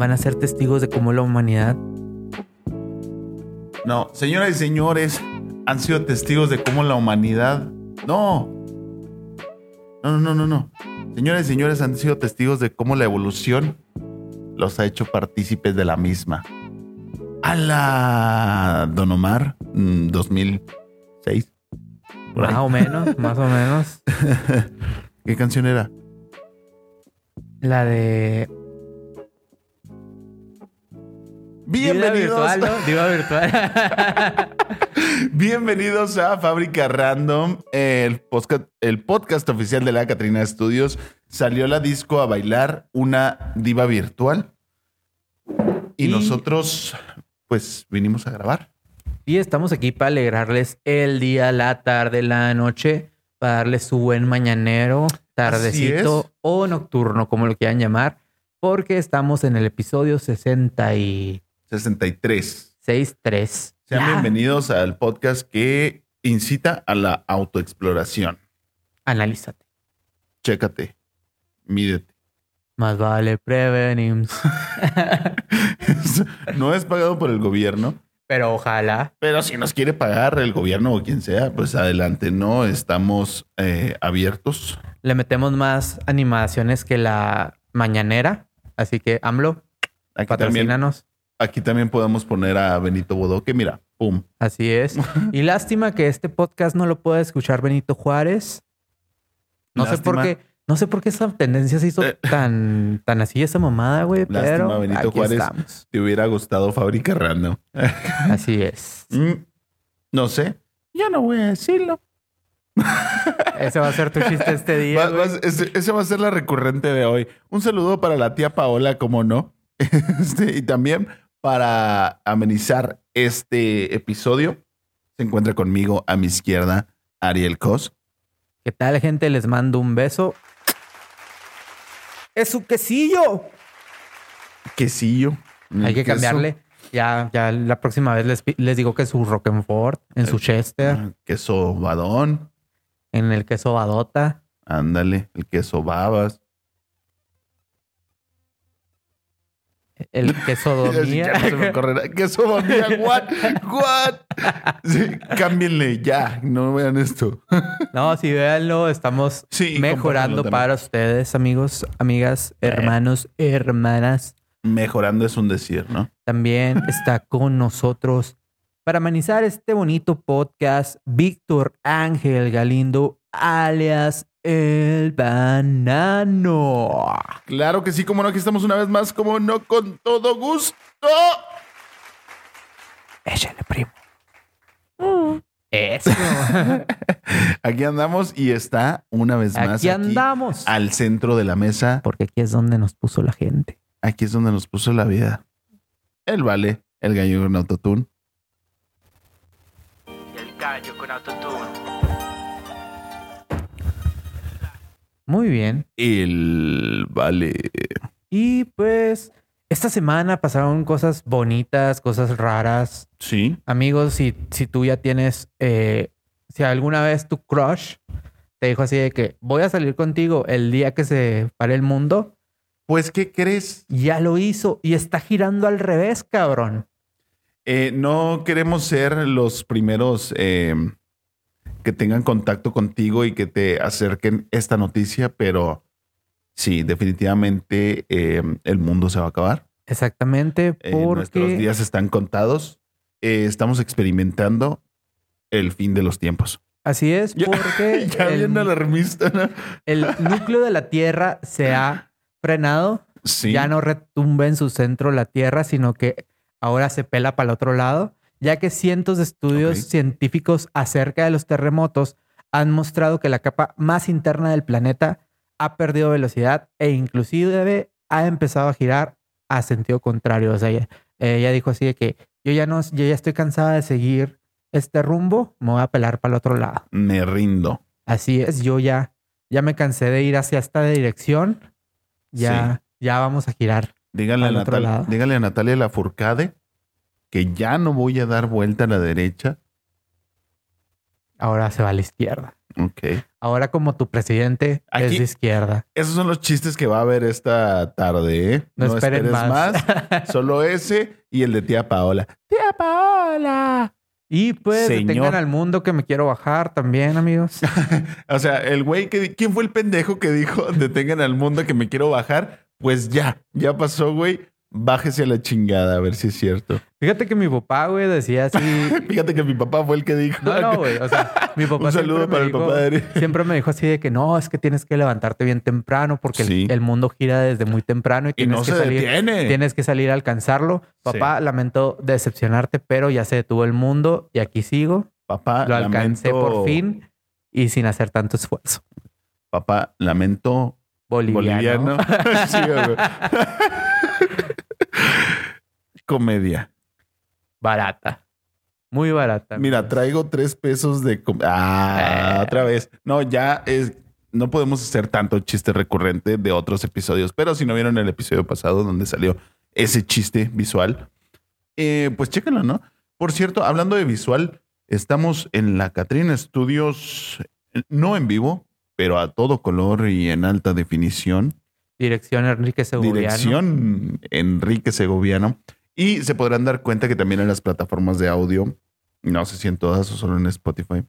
van a ser testigos de cómo la humanidad No, señoras y señores, han sido testigos de cómo la humanidad. No. No, no, no, no, no. Señoras y señores, han sido testigos de cómo la evolución los ha hecho partícipes de la misma. A la Don Omar, mm, 2006. Por ahí. más o menos, más o menos, ¿Qué canción era? la de Diva Bienvenidos, virtual, ¿no? Diva virtual. bienvenidos a Fábrica Random, el podcast, el podcast oficial de la Catrina Studios. Salió la disco a bailar una diva virtual y, Y- nosotros, pues, vinimos a grabar. y estamos aquí para alegrarles el día, la tarde, la noche, para darles su buen mañanero, tardecito o nocturno, como lo quieran llamar, porque estamos en el episodio 66.3. 63. Sean Ya. bienvenidos al podcast que incita a la autoexploración. Analízate. Chécate, mídete. Más vale prevenir. no es pagado por el gobierno, Pero ojalá. Pero si nos quiere pagar el gobierno o quien sea, pues adelante, ¿no? Estamos eh, abiertos. Le metemos más animaciones que la mañanera. Así que, AMLO, Aquí patrocínanos. Aquí también podemos poner a Benito Bodoque, mira, pum. Así es. Y lástima que este podcast no lo pueda escuchar Benito Juárez. No sé por qué. No sé por qué esa tendencia se hizo Eh. tan, tan así esa mamada, güey. Lástima, Pero Benito aquí Juárez. estamos. Te hubiera gustado Fábrica Random. Así es. Mm, no sé. Ya no voy a decirlo. Ese va a ser tu chiste este día. Va- va- ese va a ser la recurrente de hoy. Un saludo para la tía Paola, como no. Este, y también para amenizar este episodio, se encuentra conmigo a mi izquierda Ariel Cos. ¿Qué tal, gente? Les mando un beso. ¡Es su quesillo! Quesillo. Hay que Queso. cambiarle. Ya, ya la próxima vez les, les digo que su Roquefort, en su Chester, Ah, Queso badón. en el queso badota. Ándale, el queso babas. El queso Así ya no se me what? What? Sí, cámbienle ya, no vean esto. No, si véanlo, estamos Sí, mejorando para ustedes, amigos, amigas, Eh. hermanos, hermanas. Mejorando es un decir, ¿no? También está con nosotros para amenizar este bonito podcast Víctor Ángel Galindo, alias El Banano. Claro que sí, como no, aquí estamos una vez más, como no, con todo gusto. Échale, primo. Eso. Aquí andamos y está una vez más Aquí andamos. al centro de la mesa. Porque aquí es donde nos puso la gente. Aquí es donde nos puso la vida. El vale, el gallo en autotune. El gallo con autotune. Muy bien. El vale. Y pues esta semana pasaron cosas bonitas, cosas raras. Sí. Amigos, si, si tú ya tienes, eh, si alguna vez tu crush te dijo así de que voy a salir contigo el día que se pare el mundo, Pues, ¿qué crees? ya lo hizo y está girando al revés, cabrón. Eh, no queremos ser los primeros eh, que tengan contacto contigo y que te acerquen esta noticia, pero sí, definitivamente eh, el mundo se va a acabar. Exactamente, Eh, nuestros porque días están contados. Eh, estamos experimentando el fin de los tiempos. así es, Ya- porque ya el, bien alarmista, ¿no? el núcleo de la Tierra se ha frenado Sí. ya no retumba en su centro la Tierra, sino que ahora se pela para el otro lado, ya que cientos de estudios científicos acerca de los terremotos han mostrado que la capa más interna del planeta ha perdido velocidad e inclusive ha empezado a girar a sentido contrario. O sea, ella, ella dijo así de que yo ya no, yo ya estoy cansada de seguir este rumbo, me voy a pelar para el otro lado. Me rindo. Así es, yo ya, ya me cansé de ir hacia esta dirección. Ya, ya vamos a girar. Dígale a, Al otro Natalia, lado. dígale a Natalia Lafourcade que ya no voy a dar vuelta a la derecha. Ahora se va a la izquierda. Ok. Ahora como tu presidente es de izquierda. Esos son los chistes que va a haber esta tarde, ¿eh? No, esperen esperes más. Solo ese y el de tía Paola. ¡Tía Paola! y pues Señor. detengan al mundo que me quiero bajar también, amigos. O sea, el güey que... ¿Quién fue el pendejo que dijo detengan al mundo que me quiero bajar? Pues ya, ya pasó, güey. Bájese a la chingada, a ver si es cierto. Fíjate que mi papá, güey, decía así. Fíjate que mi papá fue el que dijo. No, no, güey. O sea, mi papá Un saludo para el dijo- papá de Ari. Siempre me dijo así de que no, es que tienes que levantarte bien temprano porque el- Sí. el, mundo gira desde muy temprano y Y tienes no que se salir. detiene. Tienes que salir a alcanzarlo. Papá, lamento decepcionarte, pero ya se detuvo el mundo y aquí sigo. Papá, Lo alcancé lamento- por fin y sin hacer tanto esfuerzo. Papá, lamento Boliviano. boliviano. Sí. Comedia. Barata. Muy barata. Mira, traigo tres pesos de... com- Ah, Eh. otra vez. No, ya es... No podemos hacer tanto chiste recurrente de otros episodios, pero si no vieron el episodio pasado donde salió ese chiste visual, eh, pues chéquenlo, ¿no? Por cierto, hablando de visual, estamos en la Catrina Studios, eh, no en vivo, pero a todo color y en alta definición. Dirección Enrique Segoviano. Dirección Enrique Segoviano. Y se podrán dar cuenta que también en las plataformas de audio, no sé si en todas o solo en Spotify,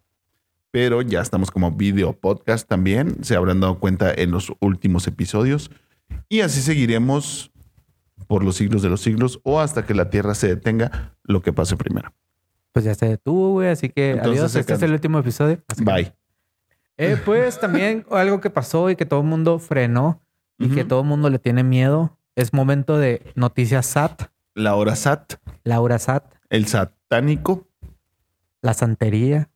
pero ya estamos como video podcast también. Se habrán dado cuenta en los últimos episodios. Y así seguiremos por los siglos de los siglos o hasta que la Tierra se detenga, lo que pase primero. Pues ya se detuvo, güey. Así que Entonces adiós. Este es el último episodio. Que- Bye. Eh, pues también algo que pasó y que todo el mundo frenó y que todo el mundo le tiene miedo. Es momento de noticias SAT, La hora SAT, Laura SAT, el satánico, la santería.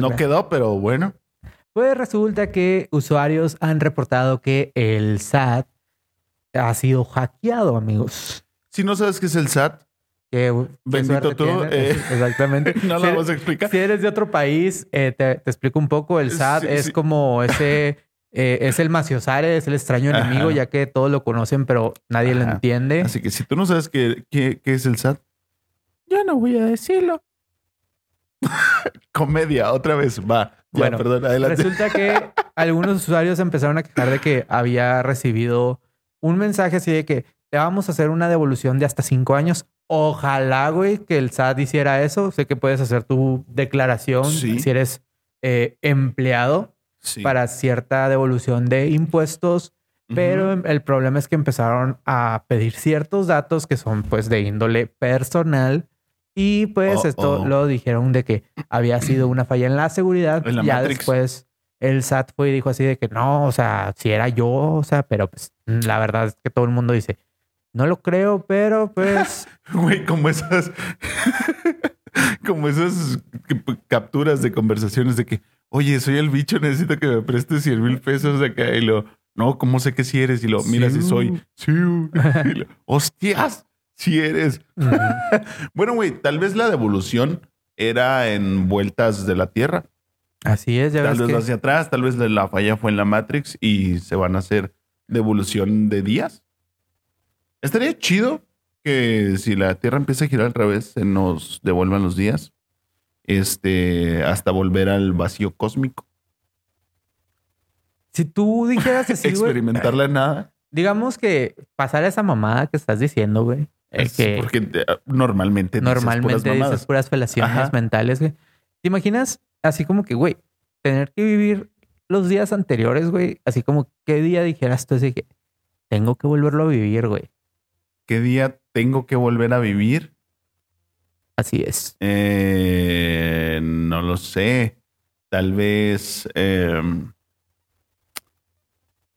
No, quedó, pero bueno. Pues resulta que usuarios han reportado que el SAT ha sido hackeado, amigos. Si no sabes qué es el SAT, Qué, Bendito tú, eh. Exactamente. no lo vamos a explicar. Si eres de otro país, eh, te, te explico un poco. El SAT Sí, es sí. como ese, eh, es el maciosare, es el extraño Ajá. enemigo, ya que todos lo conocen, pero nadie lo entiende. Así que si tú no sabes qué, qué- qué es el SAT, yo no voy a decirlo. Comedia, otra vez, va. Ya, Bueno, perdón, adelante. Resulta que algunos usuarios empezaron a quejar de que había recibido un mensaje así de que te vamos a hacer una devolución de hasta cinco años. Ojalá, güey, que el SAT hiciera eso. Sé que puedes hacer tu declaración Sí. si eres eh, empleado Sí. para cierta devolución de impuestos. Pero Ujú. el problema es que empezaron a pedir ciertos datos que son pues de índole personal y pues Oh, esto oh. lo dijeron de que había sido una falla en la seguridad. En la ya Matrix. después el SAT fue y dijo así de que no, o sea, si era yo, o sea, pero pues la verdad es que todo el mundo dice, no lo creo, pero pues Güey, como esas. como esas capturas de conversaciones de que, oye, soy el bicho, necesito que me prestes 100 mil pesos acá. Y lo, no, ¿cómo sé que si eres? Y lo, mira, si soy. Sí. Y lo, hostias, si eres. Bueno, güey, tal vez la devolución era en vueltas de la Tierra. así es, ya Tal ves vez que hacia atrás, tal vez la falla fue en la Matrix y se van a hacer devolución de días. Estaría chido que si la Tierra empieza a girar al revés, se nos devuelvan los días. Este, hasta volver al vacío cósmico. si tú dijeras así, güey, experimentar la nada. digamos que pasara esa mamada que estás diciendo, güey, Es que Porque eh, normalmente dices normalmente puras dices puras felaciones Ajá. mentales, güey. ¿Te imaginas así como que, güey, tener que vivir los días anteriores, güey? Así como, ¿qué día dijeras tú así que tengo que volverlo a vivir, güey? ¿Qué día tengo que volver a vivir? Así es. Eh, no lo sé. Tal vez. eh,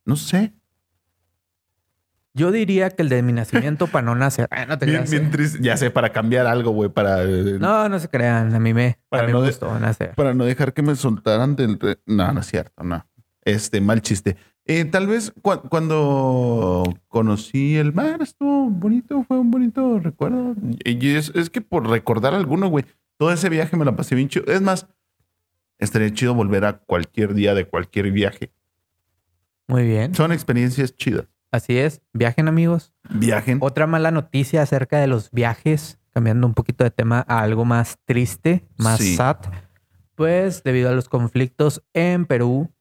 no sé. Yo diría que el de mi nacimiento para no nacer. Ah, no te Bien, creas. bien eh. triste. Ya sé, para cambiar algo, güey. Para, eh, No, no se crean. A mí me, Para a mí no me gustó nacer. para no dejar que me soltaran del. No, no es cierto, no. Este, mal chiste. Eh, tal vez cua- cuando conocí el mar estuvo bonito, fue un bonito recuerdo. Y es, es que por recordar alguno, güey, todo ese viaje me la pasé bien chido. Es más, estaría chido volver a cualquier día de cualquier viaje. Muy bien. Son experiencias chidas. Así es. Viajen, amigos. Viajen. Otra mala noticia acerca de los viajes, cambiando un poquito de tema a algo más triste, más Sí. sad. pues debido a los conflictos en Perú,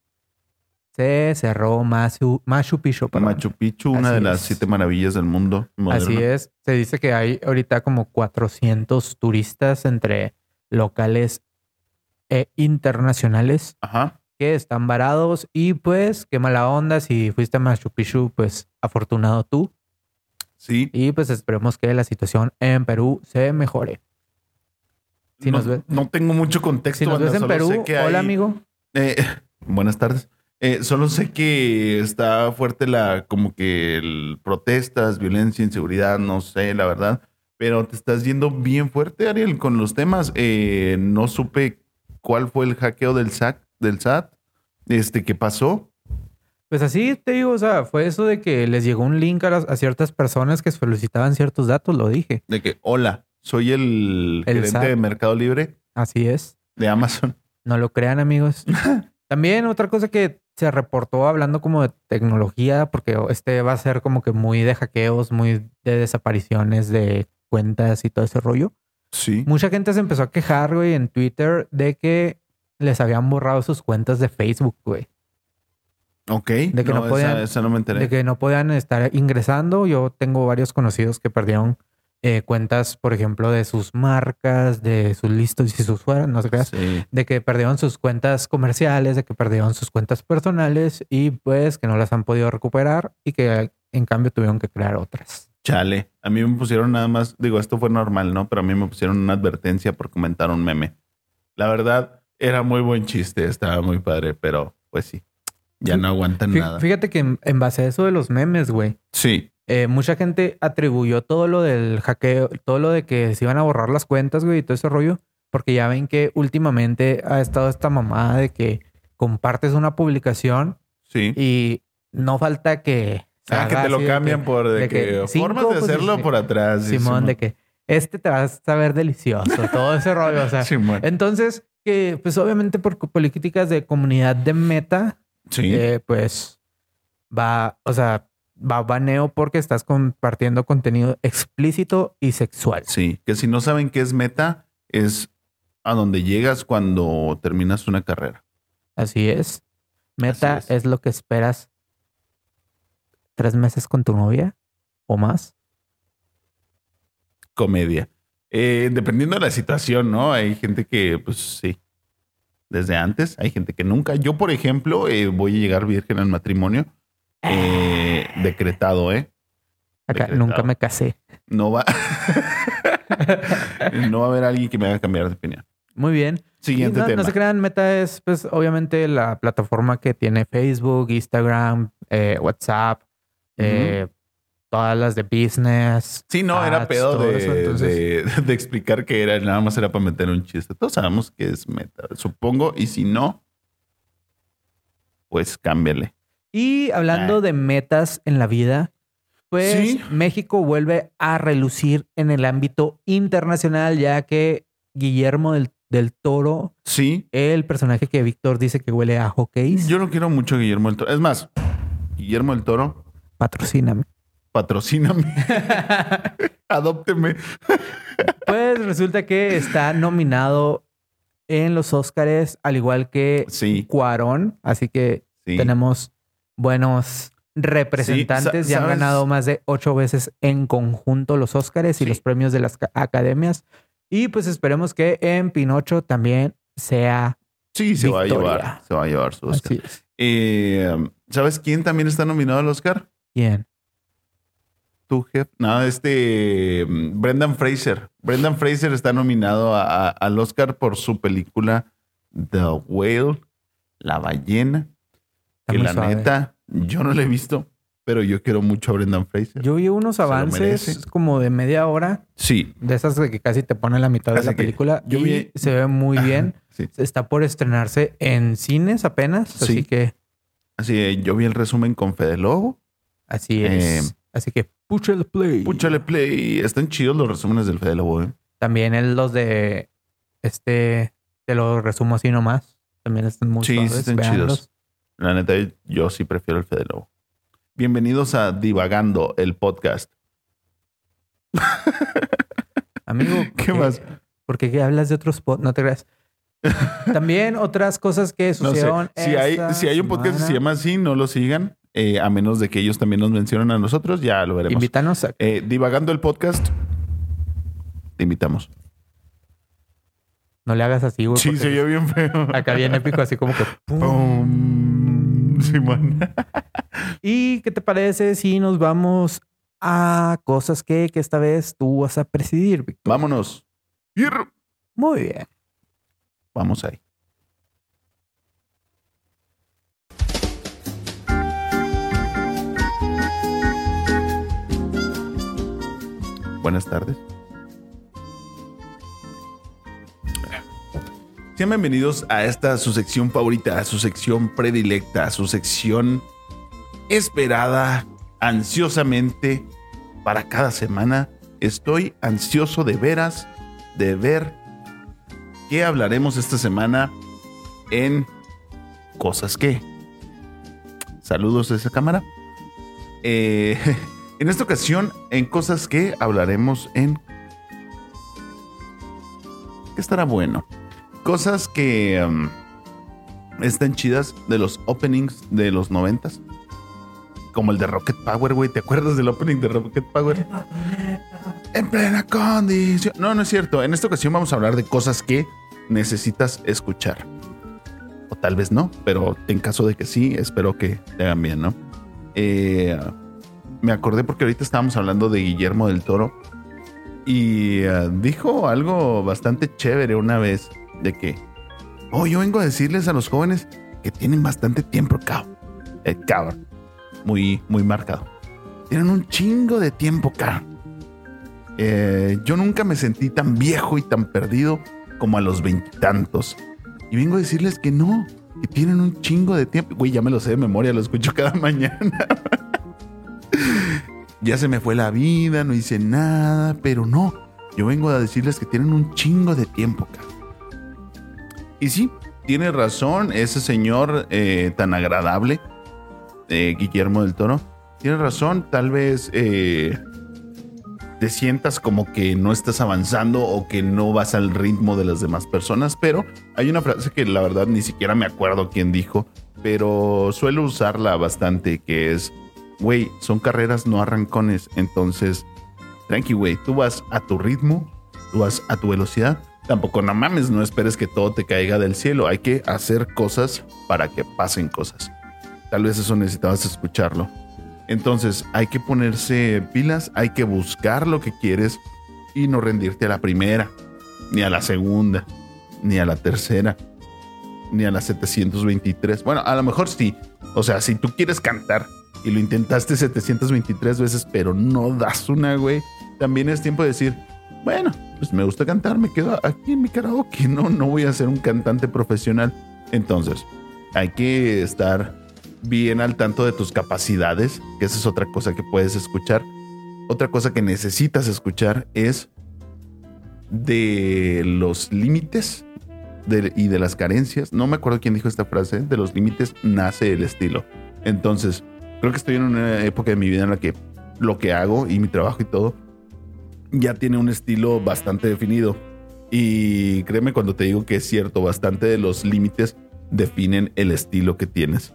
se cerró Machu, Machu Picchu. perdón. Machu Picchu, una Así de las es. siete maravillas del mundo. moderno. Así es. Se dice que hay ahorita como 400 turistas entre locales e internacionales Ajá. que están varados y pues qué mala onda si fuiste a Machu Picchu, pues afortunado tú. Sí. Y pues esperemos que la situación en Perú se mejore. Si no, nos ves- no tengo mucho contexto. Si nos ves en Perú, hay- hola amigo. Eh, buenas tardes. Eh, solo sé que está fuerte la, como que el protestas, violencia, inseguridad, no sé, la verdad. Pero te estás yendo bien fuerte, Ariel, con los temas. Eh, no supe cuál fue el hackeo del SAT, del SAT, este, que pasó. Pues así te digo, o sea, fue eso de que les llegó un link a, las- a ciertas personas que solicitaban ciertos datos, lo dije. De que, hola, soy el, El gerente SAT. de Mercado Libre Así es. de Amazon. No lo crean, amigos. También otra cosa que se reportó hablando como de tecnología, porque este va a ser como que muy de hackeos, muy de desapariciones de cuentas y todo ese rollo. Sí. Mucha gente se empezó a quejar, güey, en Twitter de que les habían borrado sus cuentas de Facebook, güey. Ok. De que no esa- podían- esa no me enteré. De que no podían estar ingresando. Yo tengo varios conocidos que perdieron eh, cuentas, por ejemplo, de sus marcas, de sus listos y sus fueras, no sé qué. Sí. De que perdieron sus cuentas comerciales, de que perdieron sus cuentas personales y pues que no las han podido recuperar y que en cambio tuvieron que crear otras. Chale, a mí me pusieron nada más, digo, esto fue normal, ¿no? Pero a mí me pusieron una advertencia por comentar un meme. La verdad, era muy buen chiste, estaba muy padre, pero pues sí, ya no aguantan Fí- nada. Fíjate que en, en base a eso de los memes, güey, Sí, eh, mucha gente atribuyó todo lo del hackeo, todo lo de que se iban a borrar las cuentas, güey, y todo ese rollo, porque ya ven que últimamente ha estado esta mamada de que compartes una publicación sí. y no falta que... Ah, que te lo cambian que- por de, de que, que cinco formas de hacerlo posiciones- por atrás. Simón, de que este te va a saber delicioso, todo ese rollo, o sea. Simón. Entonces, que pues obviamente por políticas de comunidad de meta, Sí, eh, pues va, o sea, va baneo porque estás compartiendo contenido explícito y sexual. sí. Que si no saben qué es meta, es a donde llegas cuando terminas una carrera. Así es. Meta Así es. es. lo que esperas tres meses con tu novia o más. comedia. Eh, dependiendo de la situación, ¿no? Hay gente que, pues sí, desde antes, hay gente que nunca. Yo, por ejemplo, eh, voy a llegar virgen al matrimonio. Eh, decretado, ¿eh? Acá Decretado. nunca me casé. No va. no va a haber alguien que me haga cambiar de opinión. Muy bien. Siguiente no, tema. no se crean, Meta es pues obviamente la plataforma que tiene Facebook, Instagram, eh, WhatsApp, eh, todas las de business. Sí, no, era pedo de, eso, entonces- de- de explicar que era, nada más era para meter un chiste. Todos sabemos que es meta, supongo, y si no, pues cámbiale. Y hablando Ah. de metas en la vida, pues Sí. México vuelve a relucir en el ámbito internacional, ya que Guillermo del, del Toro, Sí, el personaje que Víctor dice que huele a hockey, yo no quiero mucho Guillermo del Toro. Es más, Guillermo del Toro, patrocíname. patrocíname, adópteme. Pues resulta que está nominado en los Óscares, al igual que Sí, Cuarón, así que sí. tenemos buenos representantes. Sí, ya han ganado más de ocho veces en conjunto los Óscares y Sí. los premios de las ca- academias. Y pues esperemos que en Pinocho también sea Sí, se va a llevar, se va a llevar su Oscar. Eh, ¿Sabes quién también está nominado al Oscar? Bien. Tu jefe. No, este mm, Brendan Fraser. Brendan Fraser está nominado a- a- al Oscar por su película The Whale, La ballena. Que la suave. neta, yo no la he visto, pero yo quiero mucho a Brendan Fraser. Yo vi unos avances como de media hora, sí, de esas de que casi te pone la mitad de la película. yo y vi- se ve muy bien. sí. Está por estrenarse en cines apenas, así Sí. que Así que yo vi el resumen con Fede Lobo. así es. Eh, así que púchale play. Púchale play. Están chidos los resúmenes del Fede Lobo, ¿eh? También el, los de este, te lo resumo así nomás. También están muy Sí, están chidos. La neta, yo sí prefiero el Fede Lobo. Bienvenidos a Divagando, el podcast. Amigo, ¿por ¿Qué más? ¿Por qué hablas de otros pod? No te creas. También otras cosas que No sé. sucedieron. Si hay, esta si hay un podcast que se semana. llama así, no lo sigan. eh, a menos de que ellos también nos mencionen a nosotros, ya lo veremos. Invítanos a... Eh, divagando el podcast, te invitamos. No le hagas así, güey. Sí, porque se oye bien feo. Acá bien épico, así como que... ¡pum! Pum. Simón. ¿Y qué te parece si nos vamos a cosas que, que esta vez tú vas a presidir, Víctor? Vámonos. Muy bien. Vamos ahí. Buenas tardes. Sean bienvenidos a esta su sección favorita, a su sección predilecta, a su sección esperada ansiosamente para cada semana. Estoy ansioso de veras de ver qué hablaremos esta semana en Cosas que. Saludos a esa cámara. Eh, en esta ocasión, en Cosas que hablaremos en... ¿Qué estará bueno? Cosas que um, están chidas de los openings de los noventas. Como el de Rocket Power, güey. ¿Te acuerdas del opening de Rocket Power? En plena condición. No, no es cierto. En esta ocasión vamos a hablar de cosas que necesitas escuchar. O tal vez no, pero en caso de que sí, espero que te hagan bien, ¿no? Eh, me acordé porque ahorita estábamos hablando de Guillermo del Toro y eh, dijo algo bastante chévere una vez de que, oh, yo vengo a decirles a los jóvenes que tienen bastante tiempo, cabrón. Cabrón. Muy, muy marcado. Tienen un chingo de tiempo, cabrón. Eh, yo nunca me sentí tan viejo y tan perdido como a los veintitantos. Y vengo a decirles que no, que tienen un chingo de tiempo. Güey, ya me lo sé de memoria, lo escucho cada mañana. ya se me fue la vida, no hice nada, pero no. Yo vengo a decirles que tienen un chingo de tiempo, cabrón. Y sí, tiene razón ese señor eh, tan agradable, eh, Guillermo del Toro. Tiene razón, tal vez eh, te sientas como que no estás avanzando o que no vas al ritmo de las demás personas, pero hay una frase que la verdad ni siquiera me acuerdo quién dijo, pero suelo usarla bastante, que es, güey, son carreras no arrancones, entonces, tranqui, güey, tú vas a tu ritmo, tú vas a tu velocidad, tampoco no mames, no esperes que todo te caiga del cielo, hay que hacer cosas para que pasen cosas. Tal vez eso necesitabas escucharlo. Entonces hay que ponerse pilas, hay que buscar lo que quieres y no rendirte a la primera, ni a la segunda, ni a la tercera, ni a la 723. Bueno, a lo mejor sí. O sea, si tú quieres cantar y lo intentaste 723 veces, pero no das una, güey, también es tiempo de decir, bueno, pues me gusta cantar, me quedo aquí en mi karaoke, no, no voy a ser un cantante profesional. Entonces, hay que estar bien al tanto de tus capacidades, que esa es otra cosa que puedes escuchar. Otra cosa que necesitas escuchar es de los límites y de las carencias. No me acuerdo quién dijo esta frase. De los límites nace el estilo. Entonces, creo que estoy en una época de mi vida en la que lo que hago y mi trabajo y todo ya tiene un estilo bastante definido. Y créeme cuando te digo que es cierto, bastante de los límites definen el estilo que tienes.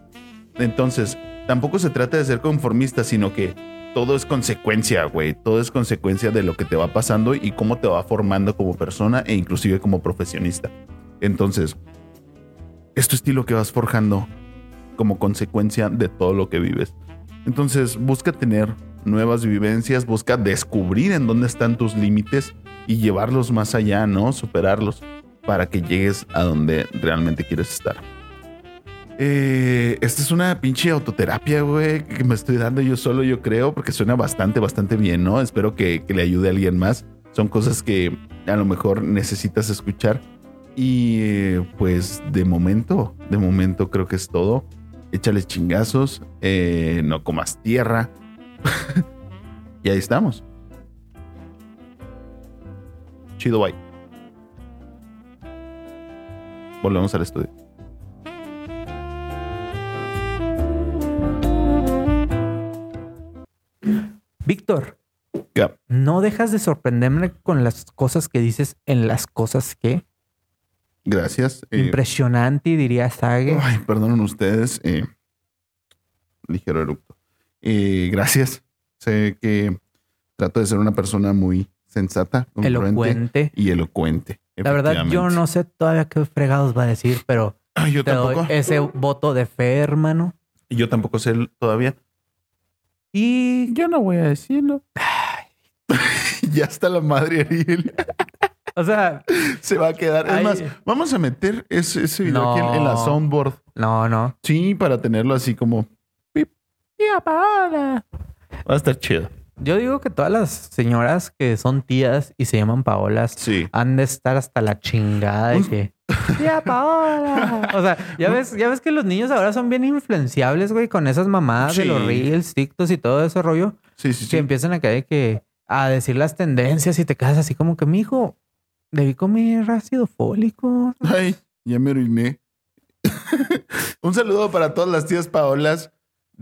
Entonces, tampoco se trata de ser conformista, sino que todo es consecuencia, güey. Todo es consecuencia de lo que te va pasando y cómo te va formando como persona e inclusive como profesionista. Entonces, es tu estilo que vas forjando como consecuencia de todo lo que vives. Entonces, busca tener nuevas vivencias, busca descubrir en dónde están tus límites y llevarlos más allá, ¿no? Superarlos para que llegues a donde realmente quieres estar. Eh, esta es una pinche autoterapia, güey, que me estoy dando yo solo, yo creo, porque suena bastante, bastante bien, ¿no? Espero que, que le ayude a alguien más. Son cosas que a lo mejor necesitas escuchar. Y eh, pues de momento, de momento creo que es todo. Échale chingazos, eh, no comas tierra. y ahí estamos. Chido, bye. Volvemos al estudio. Víctor, no dejas de sorprenderme con las cosas que dices en las cosas que. Gracias. eh, Impresionante, diría Sage. Ay, perdonen ustedes. eh, ligero eructo. Eh, gracias. Sé que trato de ser una persona muy sensata, Elocuente. y elocuente. La verdad, yo no sé todavía qué fregados va a decir, pero Ay, yo te doy tampoco. ese voto de fe, hermano. Y Yo tampoco sé todavía. Y Yo no voy a decirlo. ya está la madre Ariel. O sea, Se va a quedar. Es más, vamos a meter ese, ese video No. aquí en, en la soundboard. no, no. Sí, para tenerlo así como. Tía Paola. Va a estar chido. Yo digo que todas las señoras que son tías y se llaman Paolas Sí. han de estar hasta la chingada de que. ¡Tía Paola! O sea, ya ves, ya ves que los niños ahora son bien influenciables, güey, con esas mamadas de los reels, TikToks y todo ese rollo. Sí, sí, Que sí. empiezan a caer que a decir las tendencias y te quedas así como que, mijo, debí comer ácido fólico. Ay, ya me oriné. Un saludo para todas las tías Paolas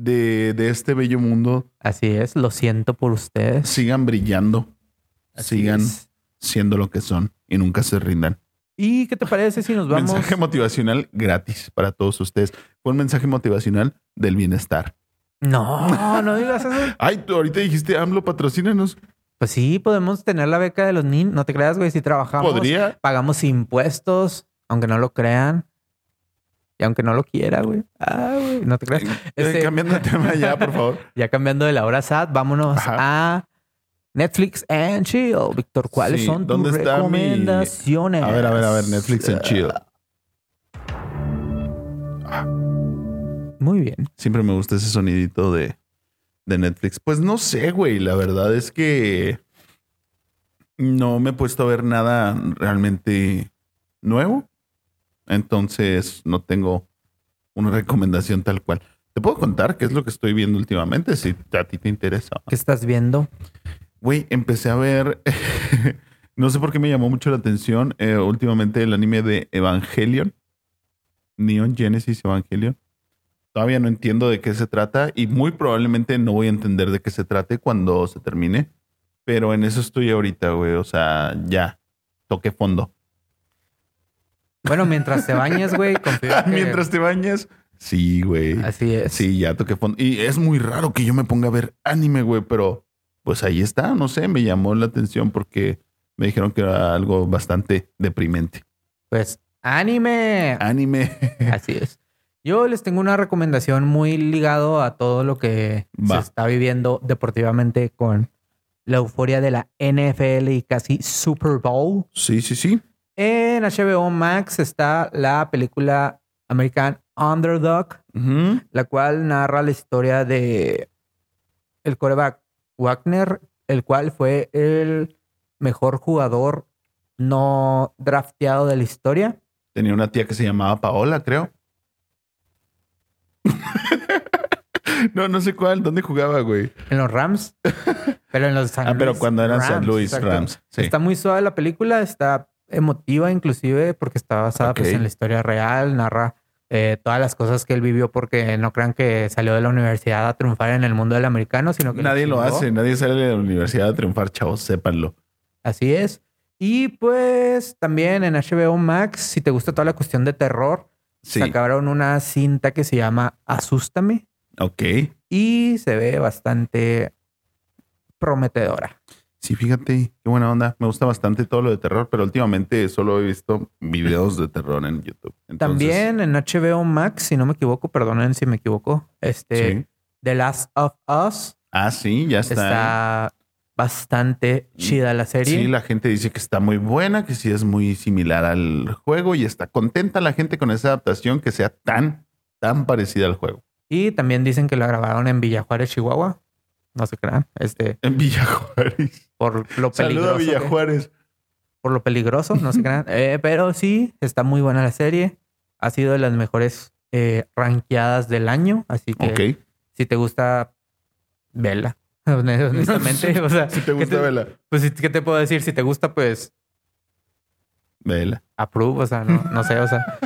de, de este bello mundo. Así es, lo siento por ustedes. Sigan brillando, Así sigan es. siendo lo que son y nunca se rindan. ¿Y qué te parece si nos vamos? Mensaje motivacional gratis para todos ustedes. Fue un mensaje motivacional del bienestar. No, no digas eso. Ay, tú ahorita dijiste AMLO, patrocínanos. Pues sí, podemos tener la beca de los niños. No te creas, güey, si trabajamos. Podría. Pagamos impuestos, aunque no lo crean. Y aunque no lo quiera, güey. Ah, güey, no te creas. Eh, Este- Cambiando de tema ya, por favor. Ya cambiando de la hora SAT, vámonos Ajá. a Netflix and Chill. Víctor, ¿cuáles Sí, son tus ¿dónde está mi- recomendaciones? A ver, a ver, a ver, Netflix and chill. Muy bien. Siempre me gusta ese sonidito de, de Netflix. Pues no sé, güey. La verdad es que no me he puesto a ver nada realmente nuevo. Entonces no tengo una recomendación tal cual. Te puedo contar qué es lo que estoy viendo últimamente, si a ti te interesa. ¿Qué estás viendo? Güey, empecé a ver. no sé por qué me llamó mucho la atención eh, últimamente el anime de Evangelion. Neon Genesis Evangelion. Todavía no entiendo de qué se trata y muy probablemente no voy a entender de qué se trate cuando se termine. Pero en eso estoy ahorita, güey. O sea, ya. Toqué fondo. Bueno, mientras te bañes, güey, que- Mientras te bañas. Sí, güey. Así es. Sí, ya toqué fondo. Y es muy raro que yo me ponga a ver anime, güey, pero pues ahí está, no sé, me llamó la atención porque me dijeron que era algo bastante deprimente. Pues, anime. Anime. Así es. Yo les tengo una recomendación muy ligado a todo lo que Va. se está viviendo deportivamente con la euforia de la NFL y casi Super Bowl. Sí, sí, sí. En HBO Max está la película American Underdog, la cual narra la historia de el coreback Wagner, el cual fue el mejor jugador no drafteado de la historia. Tenía una tía que se llamaba Paola, creo. no, no sé cuál, dónde jugaba, güey. En los Rams. pero en los San Ah, pero cuando eran San Luis. Rams. Sí. Está muy suave la película, está emotiva inclusive porque está basada pues, en la historia real, narra eh, todas las cosas que él vivió porque no crean que salió de la universidad a triunfar en el mundo del americano, sino que Nadie lo hace, nadie sale de la universidad a triunfar, chavos, sépanlo. Así es. Y pues también en HBO Max, si te gusta toda la cuestión de terror, Sí. sacaron una cinta que se llama Asústame Ok. y se ve bastante prometedora. Sí, fíjate, qué buena onda. Me gusta bastante todo lo de terror, pero últimamente solo he visto videos de terror en YouTube. Entonces, También en HBO Max, si no me equivoco, perdonen si me equivoco, este Sí. The Last of Us Ah, sí, ya está. está bastante chida la serie. Sí, la gente dice que está muy buena, que sí es muy similar al juego y está contenta la gente con esa adaptación que sea tan, tan parecida al juego. Y también dicen que la grabaron en Villa Juárez, Chihuahua. No se crean, este, En Villa Juárez. por lo peligroso. a Villa que- Juárez. por lo peligroso, no se crean. Eh, pero sí, está muy buena la serie. Ha sido de las mejores eh, rankeadas del año. Así que Ok. si te gusta, vela. Honestamente, o sea, Si te ¿qué gusta, vela. Pues, ¿qué te puedo decir? Si te gusta, pues, Vela. approve, o sea, no, no sé, o sea.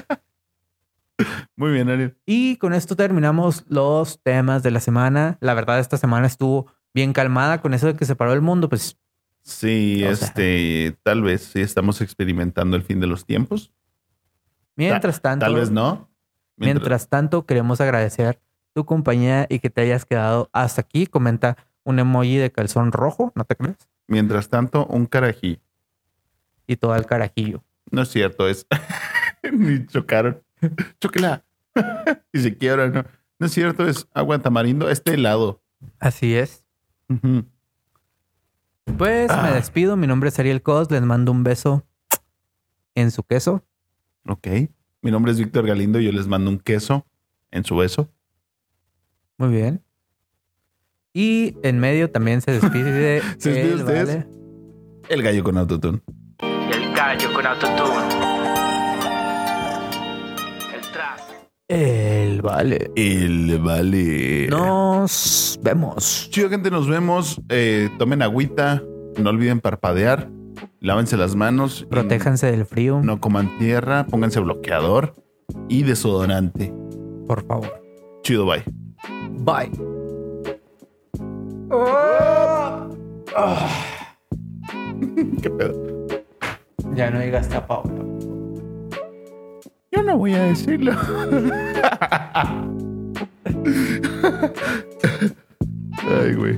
Muy bien, Ariel. Y con esto terminamos los temas de la semana. La verdad, esta semana estuvo bien calmada con eso de que se paró el mundo, pues, Sí, sea. este, tal vez sí estamos experimentando el fin de los tiempos. Mientras tanto, Tal vez no. mientras tanto, queremos agradecer tu compañía y que te hayas quedado hasta aquí. Comenta un emoji de calzón rojo, ¿no te crees? Mientras tanto, un carajillo. Y todo el carajillo. No es cierto, es. Ni chocaron. Chóquela. y se quiebra, ¿no? No es cierto, es agua tamarindo. Este helado. Así es. Pues me Ah. despido. Mi nombre es Ariel Cos. Les mando un beso en su queso. Ok. Mi nombre es Víctor Galindo y yo les mando un queso en su beso. Muy bien. Y en medio también se despide. ¿Se despide el ustedes? Vale. El gallo con autotune. El gallo con autotune. El vale. El vale. Nos vemos. Chido, gente, nos vemos. Eh, tomen agüita. No olviden parpadear. Lávense las manos. Protéjanse del frío, No coman tierra. Pónganse bloqueador y desodorante. por favor. Chido, bye. Bye. ¿Qué pedo? Ya no digas tapado. Yo no voy a decirlo. Ay, güey.